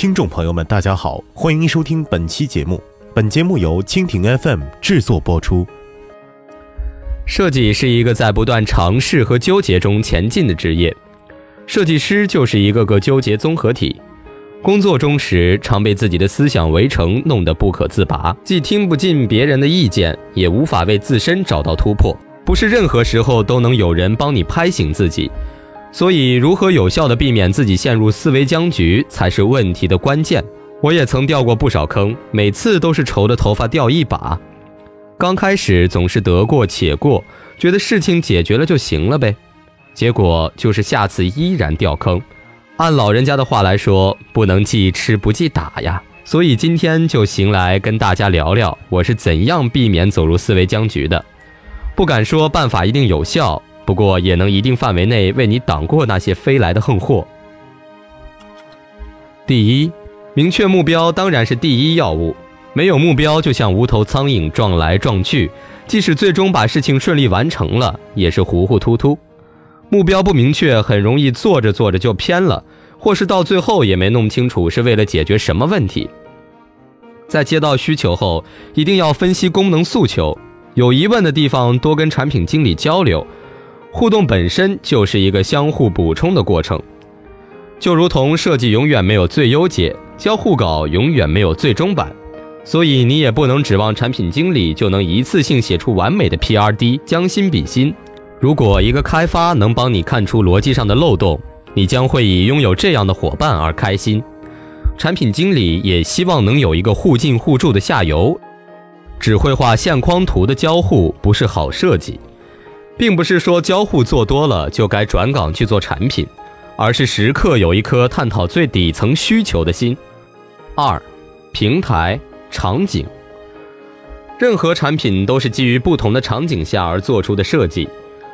听众朋友们，大家好，欢迎收听本期节目。本节目由蜻蜓 FM 制作播出。设计是一个在不断尝试和纠结中前进的职业，设计师就是一个个纠结综合体。工作中时，常被自己的思想围城，弄得不可自拔，既听不进别人的意见，也无法为自身找到突破。不是任何时候都能有人帮你拍醒自己。所以，如何有效地避免自己陷入思维僵局，才是问题的关键。我也曾掉过不少坑，每次都是愁得头发掉一把。刚开始总是得过且过，觉得事情解决了就行了呗，结果就是下次依然掉坑。按老人家的话来说，不能记吃不记打呀。所以今天就行来跟大家聊聊，我是怎样避免走入思维僵局的。不敢说办法一定有效。不过也能一定范围内为你挡过那些飞来的横祸。第一，明确目标当然是第一要务。没有目标，就像无头苍蝇撞来撞去，即使最终把事情顺利完成了，也是糊糊涂涂。目标不明确，很容易做着做着就偏了，或是到最后也没弄清楚是为了解决什么问题。在接到需求后，一定要分析功能诉求，有疑问的地方多跟产品经理交流。互动本身就是一个相互补充的过程，就如同设计永远没有最优解，交互稿永远没有最终版，所以你也不能指望产品经理就能一次性写出完美的 PRD，将心比心。如果一个开发能帮你看出逻辑上的漏洞，你将会以拥有这样的伙伴而开心。产品经理也希望能有一个互进互助的下游，只会画线框图的交互不是好设计。并不是说交互做多了就该转岗去做产品，而是时刻有一颗探讨最底层需求的心。二，平台场景，任何产品都是基于不同的场景下而做出的设计，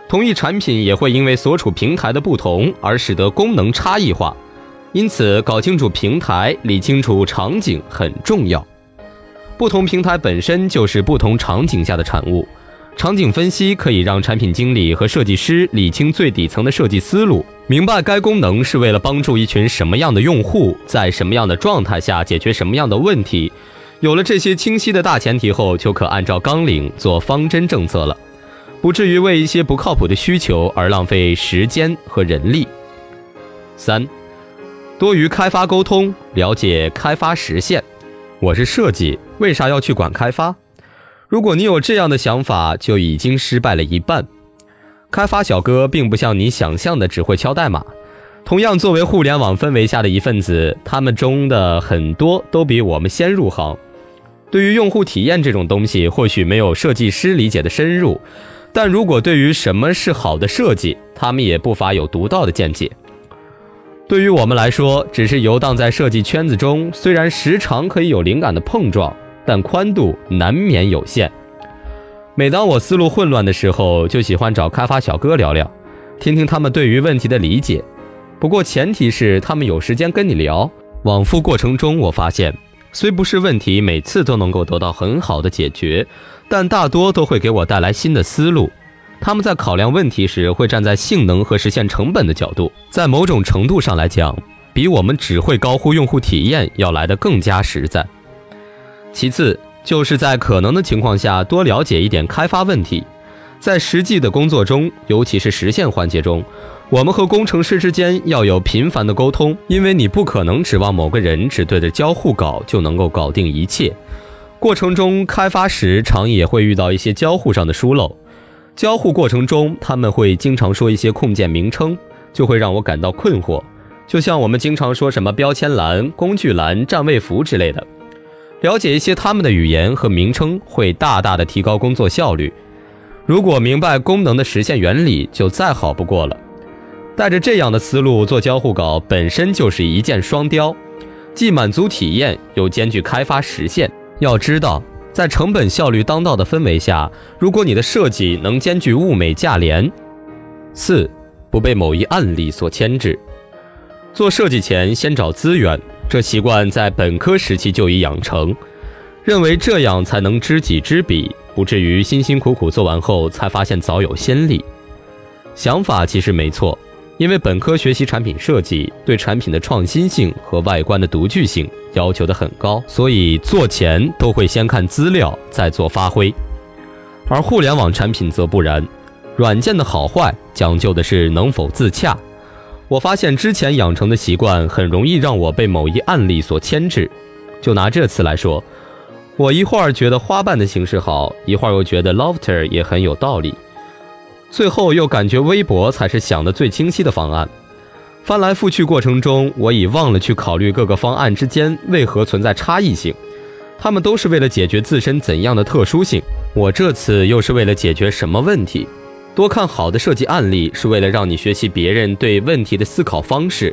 同一产品也会因为所处平台的不同而使得功能差异化，因此搞清楚平台、理清楚场景很重要。不同平台本身就是不同场景下的产物。场景分析可以让产品经理和设计师理清最底层的设计思路，明白该功能是为了帮助一群什么样的用户，在什么样的状态下解决什么样的问题。有了这些清晰的大前提后，就可按照纲领做方针政策了，不至于为一些不靠谱的需求而浪费时间和人力。三，多与开发沟通，了解开发实现。我是设计，为啥要去管开发？如果你有这样的想法，就已经失败了一半。开发小哥并不像你想象的只会敲代码，同样作为互联网氛围下的一份子，他们中的很多都比我们先入行。对于用户体验这种东西，或许没有设计师理解的深入，但如果对于什么是好的设计，他们也不乏有独到的见解。对于我们来说，只是游荡在设计圈子中，虽然时常可以有灵感的碰撞。但宽度难免有限。每当我思路混乱的时候，就喜欢找开发小哥聊聊，听听他们对于问题的理解。不过前提是他们有时间跟你聊。往复过程中，我发现虽不是问题每次都能够得到很好的解决，但大多都会给我带来新的思路。他们在考量问题时，会站在性能和实现成本的角度，在某种程度上来讲，比我们只会高呼用户体验要来得更加实在。其次，就是在可能的情况下多了解一点开发问题，在实际的工作中，尤其是实现环节中，我们和工程师之间要有频繁的沟通，因为你不可能指望某个人只对着交互稿就能够搞定一切。过程中开发时，常也会遇到一些交互上的疏漏。交互过程中，他们会经常说一些控件名称，就会让我感到困惑。就像我们经常说什么标签栏、工具栏、占位符之类的。了解一些他们的语言和名称，会大大的提高工作效率。如果明白功能的实现原理，就再好不过了。带着这样的思路做交互稿，本身就是一箭双雕，既满足体验，又兼具开发实现。要知道，在成本效率当道的氛围下，如果你的设计能兼具物美价廉，四不被某一案例所牵制。做设计前，先找资源。这习惯在本科时期就已养成，认为这样才能知己知彼，不至于辛辛苦苦做完后才发现早有先例。想法其实没错，因为本科学习产品设计，对产品的创新性和外观的独具性要求的很高，所以做前都会先看资料，再做发挥。而互联网产品则不然，软件的好坏讲究的是能否自洽。我发现之前养成的习惯很容易让我被某一案例所牵制。就拿这次来说，我一会儿觉得花瓣的形式好，一会儿又觉得 Lofter 也很有道理。最后又感觉微博才是想的最清晰的方案。翻来覆去过程中，我已忘了去考虑各个方案之间为何存在差异性，他们都是为了解决自身怎样的特殊性。我这次又是为了解决什么问题？多看好的设计案例是为了让你学习别人对问题的思考方式。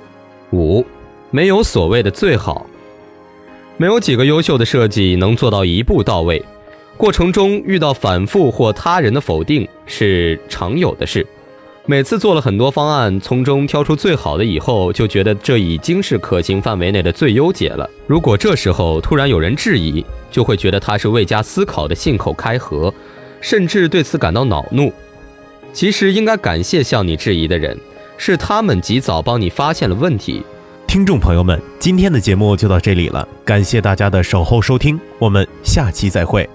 五，没有所谓的最好，没有几个优秀的设计能做到一步到位。过程中遇到反复或他人的否定是常有的事。每次做了很多方案，从中挑出最好的以后，就觉得这已经是可行范围内的最优解了。如果这时候突然有人质疑，就会觉得他是未加思考的信口开河，甚至对此感到恼怒。其实应该感谢向你质疑的人，是他们及早帮你发现了问题。听众朋友们，今天的节目就到这里了，感谢大家的守候收听，我们下期再会。